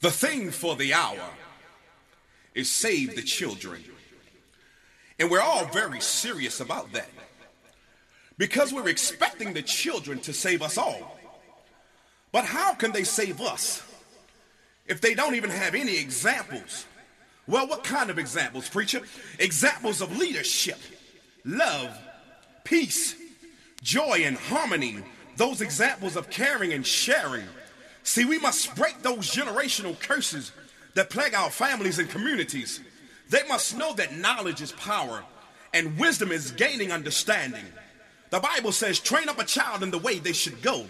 The thing for the hour is save the children. And we're all very serious about that because we're expecting the children to save us all. But how can they save us if they don't even have any examples? Well, what kind of examples, preacher? Examples of leadership, love, peace, joy, and harmony. Those examples of caring and sharing. See, we must break those generational curses that plague our families and communities. They must know that knowledge is power and wisdom is gaining understanding. The Bible says, train up a child in the way they should go.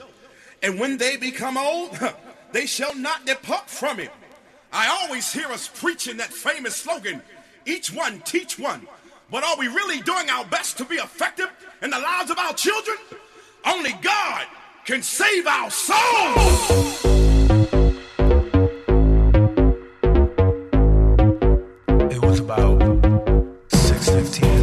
And when they become old, they shall not depart from it. I always hear us preaching that famous slogan, each one teach one. But are we really doing our best to be effective in the lives of our children? Only God can save our souls. It was about 6:15.